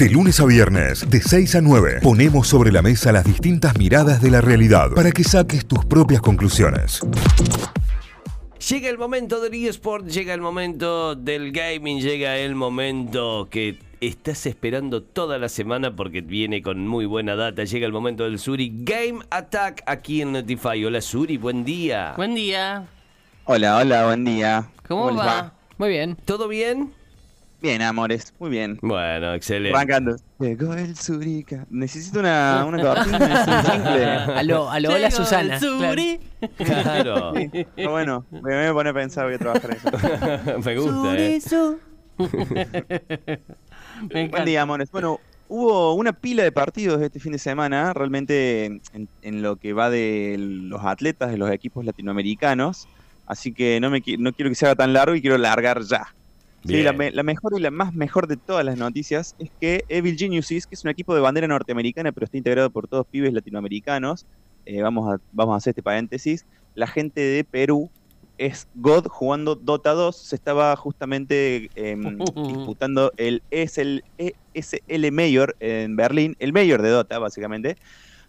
De lunes a viernes, de 6 a 9, ponemos sobre la mesa las distintas miradas de la realidad para que saques tus propias conclusiones. Llega el momento del eSport, llega el momento del gaming, llega el momento que estás esperando toda la semana porque viene con muy buena data. Llega el momento del Suri Game Attack aquí en Notify. Hola Suri, buen día. Buen día. Hola, hola, buen día. ¿Cómo, va? Muy bien. ¿Todo bien? Bien, amores, muy bien. Bueno, excelente. Arrancando. Llegó el Zurica. Necesito una, una cortina, un aló, hola Llegó Susana. el Suri. Claro. Pero bueno, me voy a poner a pensar, voy a trabajar en eso. Me gusta, ¿eh? Me Buen día, amores. Bueno, hubo una pila de partidos este fin de semana, realmente en, en lo que va de los atletas de los equipos latinoamericanos. Así que no, me, no quiero que se haga tan largo y quiero largar ya. Sí, la, me- la mejor y la más mejor de todas las noticias es que Evil Geniuses, que es un equipo de bandera norteamericana, pero está integrado por todos pibes latinoamericanos, eh, vamos, a, vamos a hacer este paréntesis, la gente de Perú es God jugando Dota 2, se estaba justamente em, disputando el ESL, ESL Mayor en Berlín, el Mayor de Dota básicamente,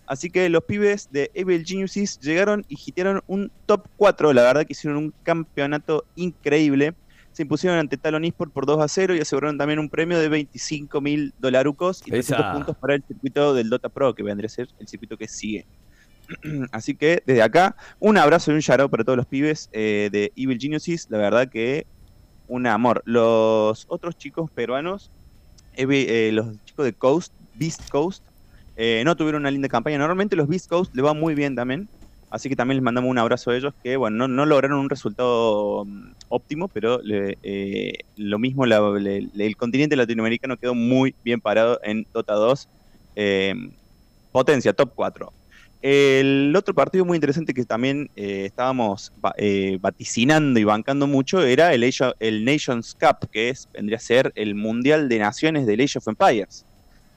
Así que los pibes de Evil Geniuses llegaron y hicieron un top 4. La verdad que hicieron un campeonato increíble. Se impusieron ante Talon Esport por 2 a 0 y aseguraron también un premio de 25 mil dolarucos y 300 Esa. puntos para el circuito del Dota Pro, que vendría a ser el circuito que sigue. Así que desde acá, un abrazo y un shout para todos los pibes eh, de Evil Geniuses. La verdad que un amor. Los otros chicos peruanos, Evi- eh, los chicos de Coast, Beast Coast, eh, no tuvieron una linda campaña. Normalmente los Beast Coast le va muy bien también. Así que también les mandamos un abrazo a ellos que, bueno, no, no lograron un resultado mm, óptimo, pero le- eh, lo mismo, la- le- le- el continente latinoamericano quedó muy bien parado en Dota 2. eh, potencia, top 4. El otro partido muy interesante que también eh, estábamos eh, vaticinando y bancando mucho era el, Nations Cup, que es, vendría a ser el Mundial de Naciones del Age of Empires.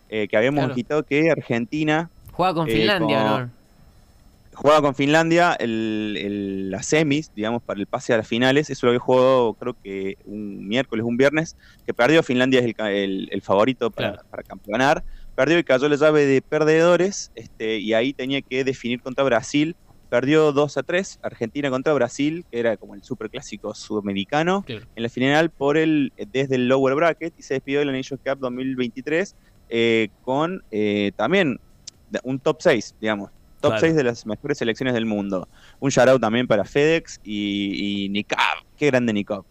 eh, que habíamos Claro. quitado que Argentina Juega con Finlandia, con- ¿no? Jugaba con Finlandia el, el- las semis, digamos, para el pase a las finales. Eso lo había jugado, creo que un miércoles, un viernes, que perdió. Finlandia es el, el- favorito para, Claro. para campeonar. Perdió y cayó la llave de perdedores, este, y ahí tenía que definir contra Brasil. Perdió 2 a 3, Argentina contra Brasil, que era como el superclásico sudamericano, Claro. en la final por el desde el lower bracket y se despidió de la Nations Cup 2023 eh, con eh, también un top 6, digamos. Top Claro. 6 de las mejores selecciones del mundo. Un shout también para FedEx y, y Nikab. Qué grande Nikab.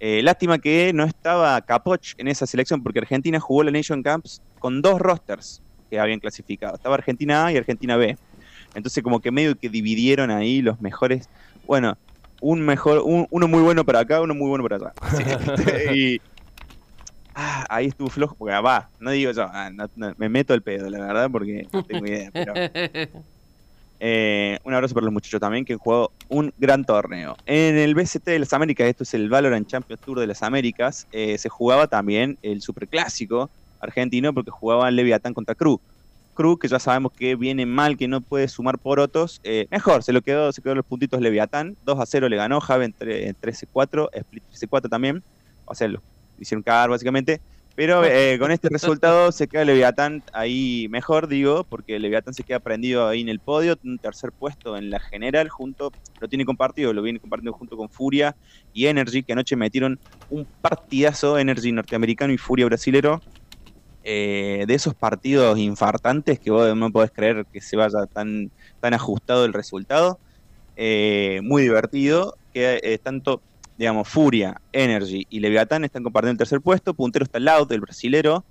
Eh, lástima que no estaba Capoch en esa selección porque Argentina jugó la Nation Camps con dos rosters que habían clasificado. Estaba Argentina A y Argentina B. Entonces como que medio que dividieron ahí los mejores. Bueno, un mejor, un- uno muy bueno para acá, uno muy bueno para allá. Sí, y ah, ahí estuvo flojo porque ah, va, no digo yo, ah, no- no, me meto el pedo, la verdad, porque no tengo idea. Pero, eh, un abrazo para los muchachos también que han jugado un gran torneo. En el BCT de las Américas, esto es el Valorant Champions Tour de las Américas, eh, se jugaba también el superclásico argentino porque jugaban Leviatán contra Cruz. Cruz, que ya sabemos que viene mal, que no puede sumar porotos, eh, mejor, se lo quedó, se quedó los puntitos Leviatán, 2 a 0 le ganó, Javen 13-4, Split 13-4 también, o sea, lo hicieron cagar básicamente, pero eh, con este resultado se queda Leviatán ahí mejor, digo, porque Leviatán se queda prendido ahí en el podio, un tercer puesto en la general, junto, lo tiene compartido, lo viene compartiendo junto con Furia y Energy, que anoche metieron un partidazo, Energy norteamericano y Furia brasilero, eh, de esos partidos infartantes que vos no podés creer que se vaya tan, tan ajustado el resultado. Eh, muy divertido, que eh, tanto, digamos, Furia, Energy y Leviatán están compartiendo el tercer puesto. Puntero está Loud, el brasilero,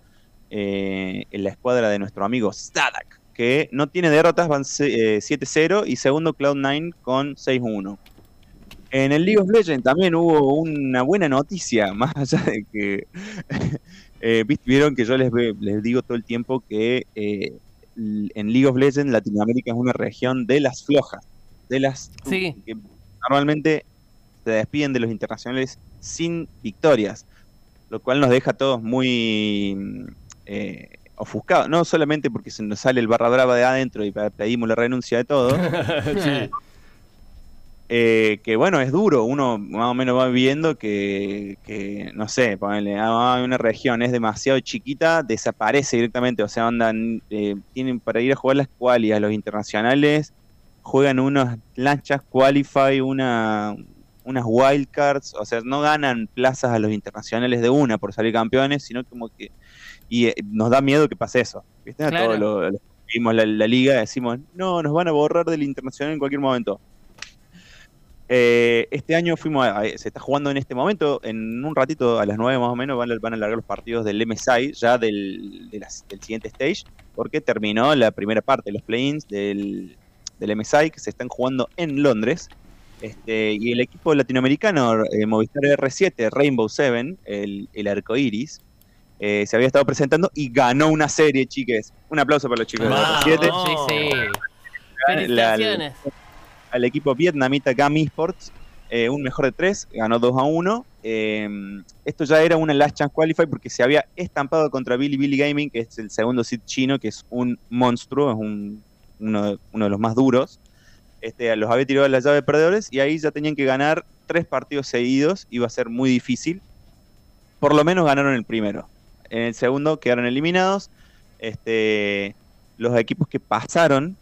eh, en la escuadra de nuestro amigo Stadak, que no tiene derrotas, van eh, 7-0 y segundo Cloud9 con 6-1. En el League of Legends también hubo una buena noticia, más allá de que eh, vieron que yo les, les digo todo el tiempo que eh, en League of Legends Latinoamérica es una región de las flojas, de las Sí. que normalmente se despiden de los internacionales sin victorias, lo cual nos deja a todos muy mm, eh, ofuscados, no solamente porque se nos sale el barra brava de adentro y pe- pedimos la renuncia de todo, Sí. eh, que bueno, es duro, uno más o menos va viendo que, que no sé, ponele, ah, una región es demasiado chiquita, desaparece directamente, o sea, andan, eh, tienen para ir a jugar las quali a los internacionales, juegan unas lanchas qualify, una, unas wildcards, o sea, no ganan plazas a los internacionales de una por salir campeones, sino como que, y eh, nos da miedo que pase eso, ¿viste? A Claro. todos los- los que vimos la, la liga, decimos, no, nos van a borrar del internacional en cualquier momento. Eh, este año fuimos a- se está jugando en este momento, en un ratito, a las 9 más o menos, van, a- van a largar los partidos del MSI, ya del, de las- del siguiente stage, porque terminó la primera parte, los play-ins del, del MSI, que se están jugando en Londres. Este, y el equipo latinoamericano, eh, Movistar R7, Rainbow Seven, el, el arco iris, eh, se había estado presentando y ganó una serie, chiques. Un aplauso para los chicos de Vamos. R7 Sí, sí. la- Felicitaciones. al equipo vietnamita GAM Esports, eh, un mejor de tres, ganó 2 a 1. Eh, esto ya era una Last Chance Qualify porque se había estampado contra Billy Billy Gaming, que es el segundo seed chino, que es un monstruo, es un- uno de los más duros. Este, los había tirado a la llave de perdedores y ahí ya tenían que ganar tres partidos seguidos, iba a ser muy difícil. Por lo menos ganaron el primero. En el segundo quedaron eliminados. Este, los equipos que pasaron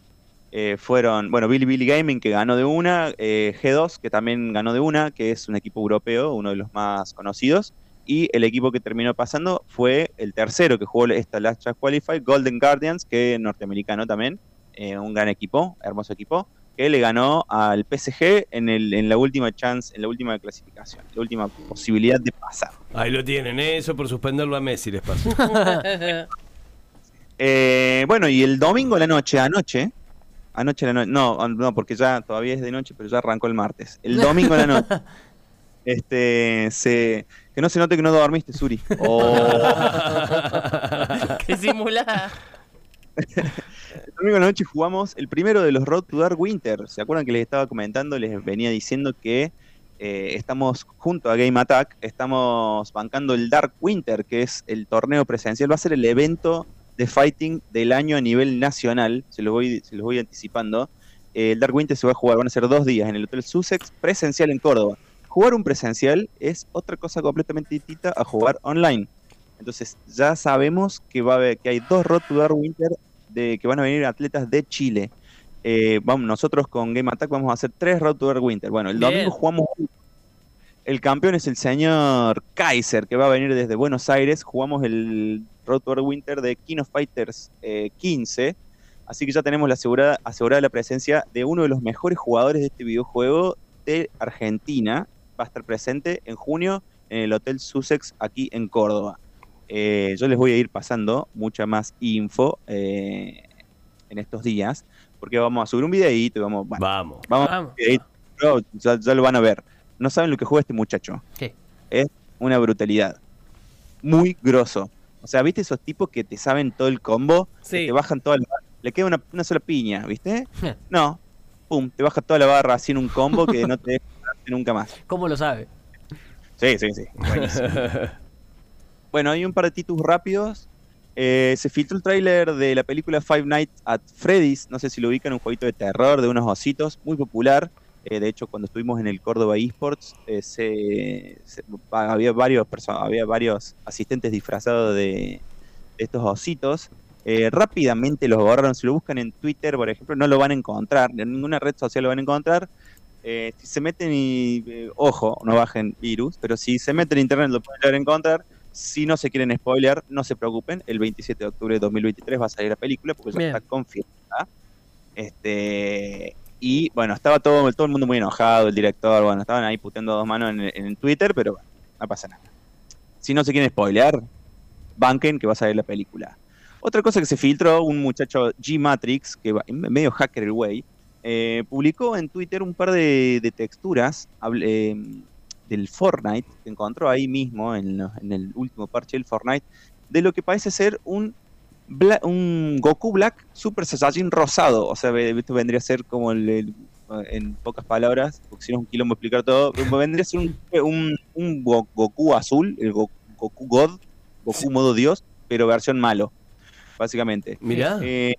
eh, fueron, bueno, Billy Billy Gaming que ganó de una, eh, G2 que también ganó de una, que es un equipo europeo, uno de los más conocidos, y el equipo que terminó pasando fue el tercero que jugó esta Last Chance Qualify, Golden Guardians, que es norteamericano también, eh, un gran equipo, hermoso equipo, que le ganó al PSG en, el, en la última chance, en la última clasificación, la última posibilidad de pasar. Ahí lo tienen, ¿eh? eso por suspenderlo a Messi les pasó. Eh, bueno, y el domingo la noche, anoche, anoche a la noche, no, no, porque ya todavía es de noche, pero ya arrancó el martes. El domingo a la noche, este, se, que no se note que no dormiste, Suri. Oh. Qué simulada. El domingo a la noche jugamos el primero de los Road to Dark Winter. ¿Se acuerdan que les estaba comentando? Les venía diciendo que eh, estamos junto a Game Attack, estamos bancando el Dark Winter, que es el torneo presencial. Va a ser el evento de fighting del año a nivel nacional. Se los voy, se los voy anticipando. Eh, el Dark Winter se va a jugar, van a ser dos días en el Hotel Sussex, presencial en Córdoba. Jugar un presencial es otra cosa completamente distinta a jugar online. Entonces ya sabemos que va a haber, que hay dos Road to Dark Winter de que van a venir atletas de Chile. Eh, vamos, nosotros con Game Attack vamos a hacer tres Road to Dark Winter. Bueno, el Bien. domingo jugamos. El campeón es el señor Kaiser, que va a venir desde Buenos Aires. Jugamos el Road to Dark Winter de King of Fighters eh, 15. Así que ya tenemos la asegurada, asegurada la presencia de uno de los mejores jugadores de este videojuego de Argentina. Va a estar presente en junio en el Hotel Sussex aquí en Córdoba. Eh, yo les voy a ir pasando mucha más info eh, en estos días, porque vamos a subir un videíto y vamos, bueno, Vamos. vamos Vamos. videíto, ya, ya lo van a ver. No saben lo que juega este muchacho. ¿Qué? Es una brutalidad. Muy grosso. O sea, ¿viste esos tipos que te saben todo el combo? Que Sí. te bajan toda la Le queda una, una sola piña, ¿viste? No. Pum, te baja toda la barra así en un combo que no te deja nunca más. ¿Cómo lo sabe? Sí, sí, sí. Buenísimo. bueno, hay un par de títulos rápidos. Eh, se filtró el tráiler de la película Five Nights at Freddy's. No sé si lo ubican, un jueguito de terror de unos ositos, muy popular. Eh, de hecho, cuando estuvimos en el Córdoba eSports, eh, se- había, varios había varios asistentes disfrazados de, estos ositos. Eh, rápidamente los borraron. Si lo buscan en Twitter, por ejemplo, no lo van a encontrar. En ninguna red social lo van a encontrar. Eh, si se meten y. ojo, no bajen virus, pero si se meten en internet lo pueden encontrar. Si no se quieren spoilear, no se preocupen. El 27 de octubre de 2023 va a salir la película porque ya Bien. está confirmada. Este. Y bueno, estaba todo, todo el mundo muy enojado, el director, bueno, estaban ahí puteando dos manos en, en Twitter, pero bueno, no pasa nada. Si no se quieren spoilear, banquen que va a salir la película. Otra cosa que se filtró, un muchacho G-Matrix, que va medio hacker el güey, eh, publicó en Twitter un par de, de texturas eh, del Fortnite, que encontró ahí mismo en, lo- en el último parche del Fortnite, de lo que parece ser un, Bla- un Goku Black Super Saiyajin rosado. O sea, esto vendría a ser como el, el- en pocas palabras, porque si no es un quilombo explicar todo, vendría a ser un, un, un Go- Goku azul, el Go- Goku God, Goku modo Dios, pero versión malo, básicamente. Mirá. Eh,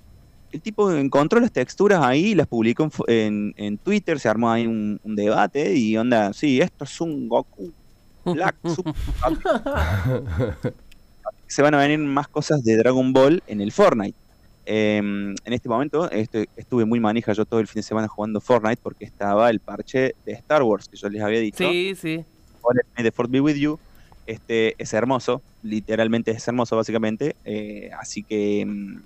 el tipo encontró las texturas ahí, las publicó en, fo- en- en Twitter, se armó ahí un, un debate y onda, sí, esto es un Goku Black Super Se van a venir más cosas de Dragon Ball en el Fortnite. Eh, en este momento estuve muy manija yo todo el fin de semana jugando Fortnite porque estaba el parche de Star Wars que yo les había dicho. Sí, sí. De Fort Be With You. Este es hermoso, literalmente es hermoso básicamente. eh, así que mm,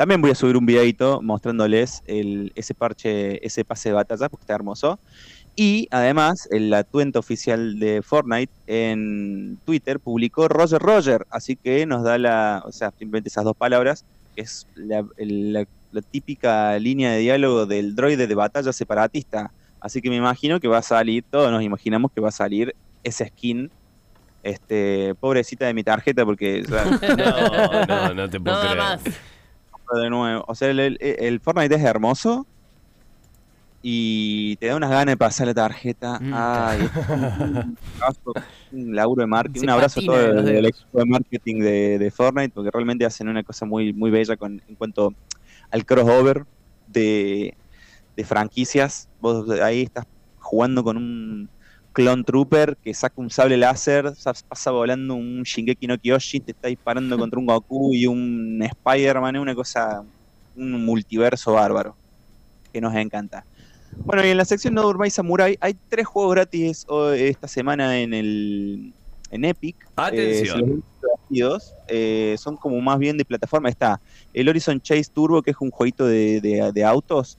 también voy a subir un videito mostrándoles el, ese parche, ese pase de batalla porque está hermoso. Y además, el- la cuenta oficial de Fortnite en Twitter publicó Roger Roger, así que nos da la, o sea, simplemente esas dos palabras, que es la, el- la- la típica línea de diálogo del droide de batalla separatista. Así que me imagino que va a salir, todos nos imaginamos que va a salir esa skin. Este, pobrecita de mi tarjeta, porque o sea, No, no, no te puedo Nada creer. más. De nuevo. O sea, el, el- el Fortnite es hermoso y te da unas ganas de pasar la tarjeta. Mm. Ay, un, abrazo, un laburo de marketing. Se Un abrazo a todo el, equipo de marketing de, de Fortnite porque realmente hacen una cosa muy, muy bella con, en cuanto al crossover de, de franquicias. Vos ahí estás jugando con un clone trooper que saca un sable láser, sa- pasa volando un Shingeki no Kyojin, te está disparando contra un Goku y un Spider-Man, es una cosa, un multiverso bárbaro que nos encanta. Bueno, y en la sección No Durmáis Samurai hay tres juegos gratis esta semana en el en Epic. Atención. Eh, visto divertidos. Eh, son como más bien de plataforma. Está el Horizon Chase Turbo, que es un jueguito de, de- de autos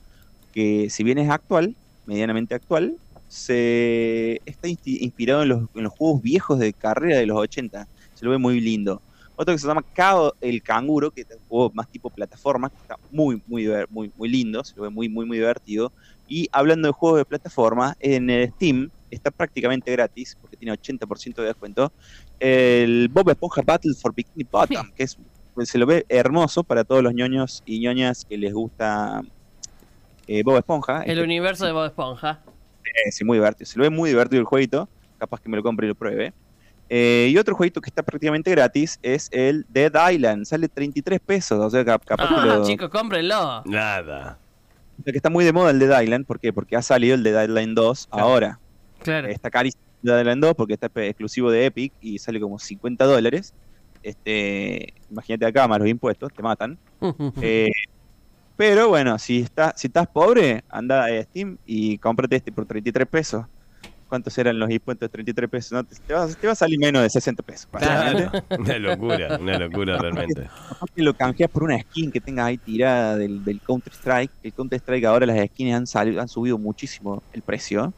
que si bien es actual, medianamente actual, se está inspirado en los, en los juegos viejos de carrera de los 80. Se lo ve muy lindo. Otro que se llama Kao el Canguro, que es un juego más tipo plataforma, que está muy, muy, muy, muy lindo, se lo ve muy, muy, muy divertido. Y hablando de juegos de plataforma, en el Steam está prácticamente gratis, porque tiene 80% de descuento, el Bob Esponja Battle for Bikini Bottom, que es, se lo ve hermoso para todos los ñoños y ñoñas que les gusta eh, Bob Esponja. El Este- universo de Bob Esponja. Eh, sí, muy divertido. Se lo ve muy divertido el jueguito. Capaz que me lo compre y lo pruebe. Eh, y otro jueguito que está prácticamente gratis es el Dead Island. Sale 33 pesos. O sea, cap- capaz que, Ah, lo- chicos, cómprenlo. Nada. o sea, que está muy de moda el Dead Island. ¿Por qué? Porque ha salido el Dead Island 2 Claro. ahora. Claro. Está carísimo el Dead Island 2 porque está exclusivo de Epic y sale como 50 dólares. Este, imagínate acá, más los impuestos, te matan. Eh, pero bueno, si, está, si estás pobre, anda a Steam y cómprate este por 33 pesos. ¿Cuántos eran los impuestos de 33 pesos? No, te, te va, te va a salir menos de 60 pesos. Claro. Una locura, una locura realmente. Que lo canjeas por una skin que tengas ahí tirada del, del Counter Strike. El Counter Strike ahora las skins han, salido, han subido muchísimo el precio.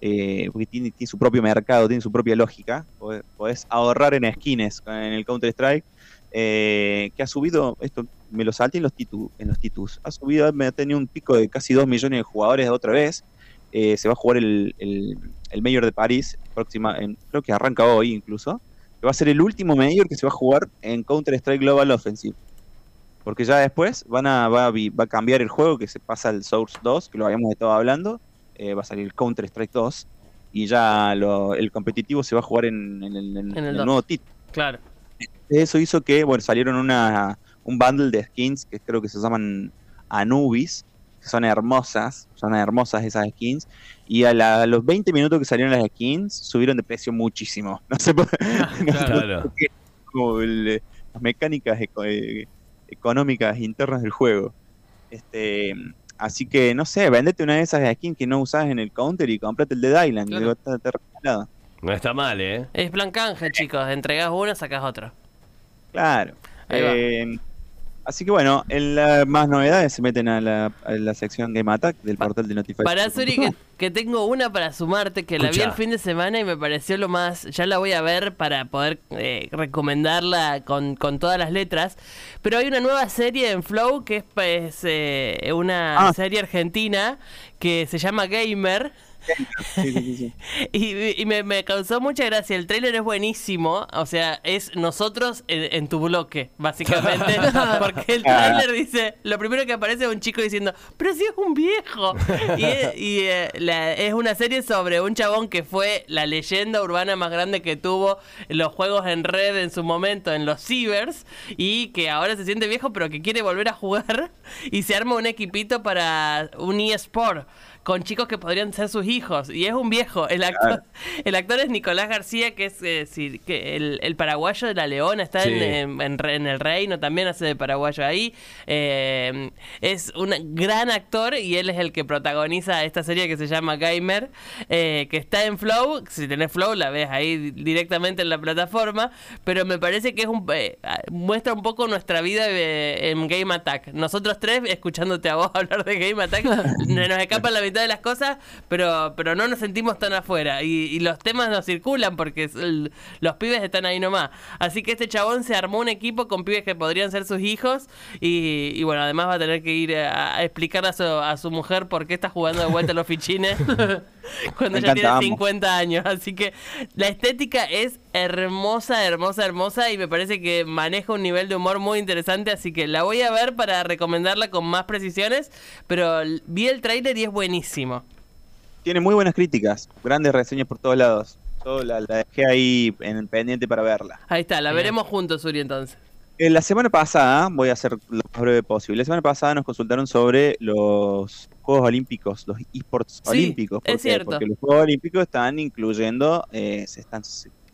eh, porque tiene, tiene su propio mercado, tiene su propia lógica. Podés, podés ahorrar en skins en el Counter Strike. eh, que ha subido, esto me lo salté en los, titu, en los titus, ha subido, me ha tenido un pico de casi 2 millones de jugadores otra vez. Eh, se va a jugar el, el, el Mayor de París, próxima, en- creo que arranca hoy incluso va a ser el último Major que se va a jugar en Counter-Strike Global Offensive. Porque ya después van a, va, a, va a cambiar el juego, que se pasa al Source 2, que lo habíamos estado hablando, eh, va a salir Counter-Strike 2, y ya lo- el competitivo se va a jugar en, en el, en- nuevo título. Claro. Eso hizo que, bueno, salieron una, un bundle de skins que creo que se llaman Anubis, que son hermosas, son hermosas esas skins, y a, la- a los 20 minutos que salieron las skins, subieron de precio muchísimo. No sé por no sé Claro. por qué, como el, eh, las mecánicas eco- eh, económicas internas del juego. Este, así que, no sé, vendete una de esas skins que no usás en el counter y comprate el de Dylan, Claro. digo, está, está regalado. No está mal, ¿eh? Es plan canje, chicos. Entregás uno, sacás otro. Claro. Ahí va. Eh, así que bueno, en la, más novedades se meten a la, a la sección Game Attack del portal de Notification. Para Suri, que, que tengo una para sumarte, que la vi el fin de semana y me pareció lo más... Ya la voy a ver para poder eh, recomendarla con, con todas las letras. Pero hay una nueva serie en Flow que es pues, eh, una Ah. serie argentina que se llama Gamer. Sí, sí, sí, sí. Y, y me, me causó mucha gracia. El tráiler es buenísimo. O sea, es nosotros en, en tu bloque, básicamente. Porque el tráiler dice, lo primero que aparece es un chico diciendo, pero si es un viejo. Y, es- y, eh, la- es una serie sobre un chabón que fue la leyenda urbana más grande que tuvo los juegos en red en su momento, en los cibers, y que ahora se siente viejo, pero que quiere volver a jugar. Y se arma un equipito para un eSport con chicos que podrían ser sus hijos. Y es un viejo. El actor, el actor es Nicolás García, que es eh, sí, que el, el paraguayo de la Leona. Está Sí. en, El Reino, también hace de paraguayo ahí. Eh, es un gran actor y él es el que protagoniza esta serie que se llama Gamer, eh, que está en Flow. Si tenés Flow, la ves ahí di- directamente en la plataforma. Pero me parece que es un eh, muestra un poco nuestra vida en Game Attack. Nosotros tres, escuchándote a vos hablar de Game Attack, nos escapan la mitad de las cosas, pero, pero no nos sentimos tan afuera. Y, y los temas nos circulan porque el- los pibes están ahí nomás. Así que este chabón se armó un equipo con pibes que podrían ser sus hijos. Y, y bueno, además va a tener que ir a, a explicar a su, a su mujer por qué está jugando de vuelta a los fichines cuando Me ya tiene encanta, amo. 50 años. Así que la estética es hermosa, hermosa, hermosa. Y me parece que maneja un nivel de humor muy interesante. Así que la voy a ver para recomendarla con más precisiones. Pero vi el tráiler y es buenísimo. Tiene muy buenas críticas, grandes reseñas por todos lados. Yo la, la dejé ahí en pendiente para verla. Ahí está, la Bien. veremos juntos, Uri, entonces. Eh, la semana pasada, voy a hacer lo más breve posible, la semana pasada nos consultaron sobre los Juegos Olímpicos, los esports Sí, olímpicos. ¿Por es cierto. Porque los Juegos Olímpicos están incluyendo, eh, se, están,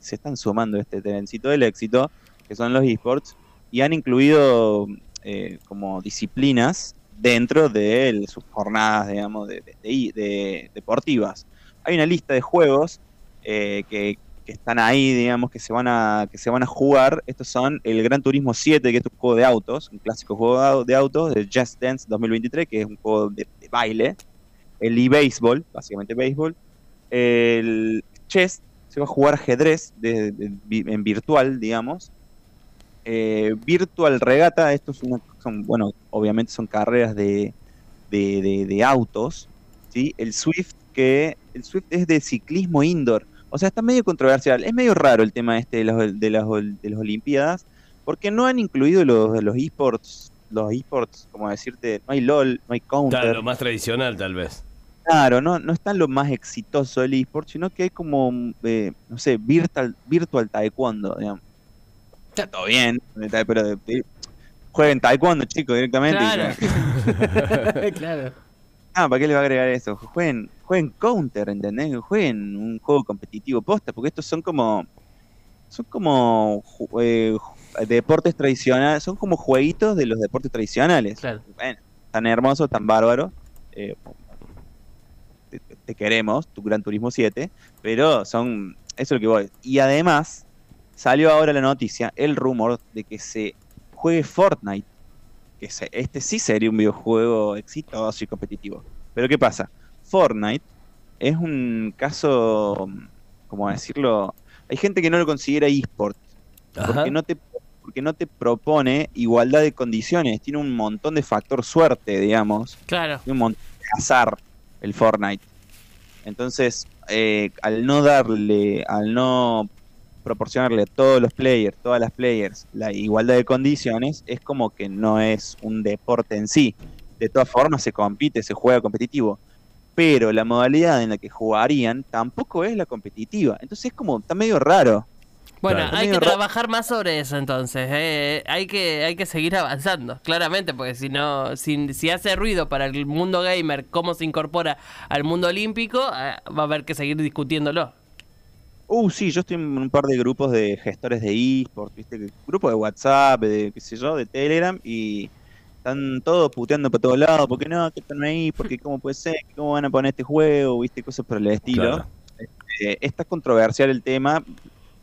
se, están sumando este trencito del éxito, que son los esports, y han incluido eh, como disciplinas dentro de el- sus jornadas, digamos, de, de- de- de- deportivas. Hay una lista de juegos eh, que, que están ahí, digamos, que se van a que se van a jugar. Estos son el Gran Turismo 7, que es un juego de autos, un clásico juego de au- de autos, de Just Dance 2023, que es un juego de, de baile. El e-baseball, básicamente béisbol. El chess, se va a jugar ajedrez de- de- vi- en virtual, digamos. Eh, virtual Regata, estos son, son, bueno, obviamente son carreras de, de, de- de autos. ¿sí? El Swift, que el Swift es de ciclismo indoor. O sea, está medio controversial. Es medio raro el tema este de, los, de, las, de las Olimpiadas, porque no han incluido los, los esports, los esports, como decirte, no hay LOL, no hay Counter. Claro, lo más tradicional tal vez. Claro, no, no está lo más exitoso del eSport, sino que hay como, eh, no sé, virtual, virtual taekwondo, digamos. Está todo bien, pero eh, jueguen taekwondo, chicos, directamente. Claro. claro. Ah, ¿para qué le va a agregar eso? Jueguen, jueguen counter, ¿entendés? Jueguen un juego competitivo posta, porque estos son como, son como eh, deportes tradicionales, son como jueguitos de los deportes tradicionales. Claro. Bueno, tan hermoso, tan bárbaro. eh, te, queremos, tu Gran Turismo 7, pero son, eso es lo que voy. Y además, salió ahora la noticia, el rumor de que se juegue Fortnite, que se- este sí sería un videojuego exitoso y competitivo. Pero ¿qué pasa? Fortnite es un caso, ¿cómo decirlo? Hay gente que no lo considera eSport, porque no te porque no te propone igualdad de condiciones, tiene un montón de factor suerte, digamos, Claro. tiene un montón de azar el Fortnite. Entonces, eh, al no darle, al no proporcionarle a todos los players, todas las players, la igualdad de condiciones, es como que no es un deporte en sí. De todas formas se compite, se juega competitivo. Pero la modalidad en la que jugarían tampoco es la competitiva. Entonces es como, está medio raro. Bueno, Claro. hay que trabajar más sobre eso entonces. eh. Hay que hay que seguir avanzando, claramente, porque si no, si, si hace ruido para el mundo gamer cómo se incorpora al mundo olímpico, eh, va a haber que seguir discutiéndolo. Uh, sí, yo estoy en un par de grupos de gestores de eSports, ¿viste? Que- Grupos de WhatsApp, de qué sé yo, de Telegram, y están todos puteando para todos lados, porque no, que están ahí, porque cómo puede ser, cómo van a poner este juego, ¿viste? Cosas por el estilo. Claro. Eh, está controversial el tema.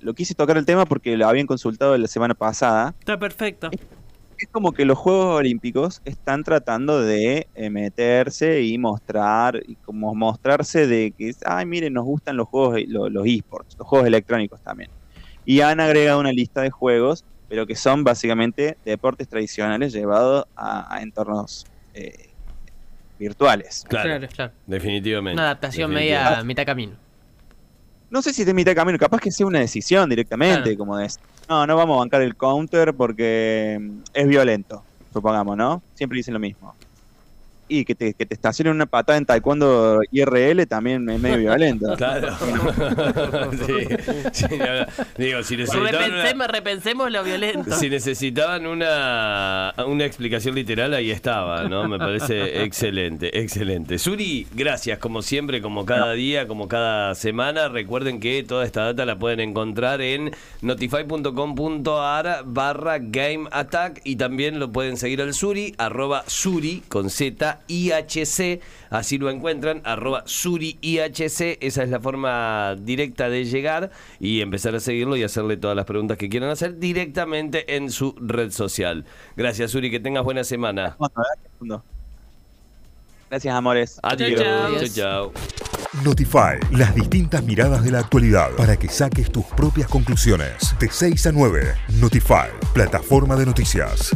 Lo quise tocar el tema porque lo habían consultado la semana pasada. Está perfecto. Es como que los Juegos Olímpicos están tratando de eh, meterse y mostrar, y como mostrarse de que, ay, miren, nos gustan los juegos, lo- los esports, los juegos electrónicos también. Y han agregado una lista de juegos, pero que son básicamente deportes tradicionales llevados a, a entornos eh, virtuales. Claro, Claro, claro. definitivamente. Una adaptación definitivamente. media a mitad camino. No sé si es de mitad de camino, capaz que sea una decisión directamente, Claro. como de, no, no vamos a bancar el counter porque mm, es violento, supongamos, ¿no? Siempre dicen lo mismo. Y que te, que te estacionen una patada en taekwondo IRL también es medio violento. Claro. sí, digo, si necesitaban, Repensemos, una, repensemos lo violento. si necesitaban una, una explicación literal, ahí estaba, ¿no? Me parece excelente, excelente. Suri, gracias, como siempre, como cada día, como cada semana. Recuerden que toda esta data la pueden encontrar en notify.com.ar barra Game Attack y también lo pueden seguir al Suri, arroba Suri con Z IHC, así lo encuentran, arroba Suri IHC, esa es la forma directa de llegar y empezar a seguirlo y hacerle todas las preguntas que quieran hacer directamente en su red social. Gracias Suri, que tengas buena semana. Gracias, amores. Adiós. chao. Chao, chao. Notify, las distintas miradas de la actualidad para que saques tus propias conclusiones. De 6 a 9, Notify, plataforma de noticias.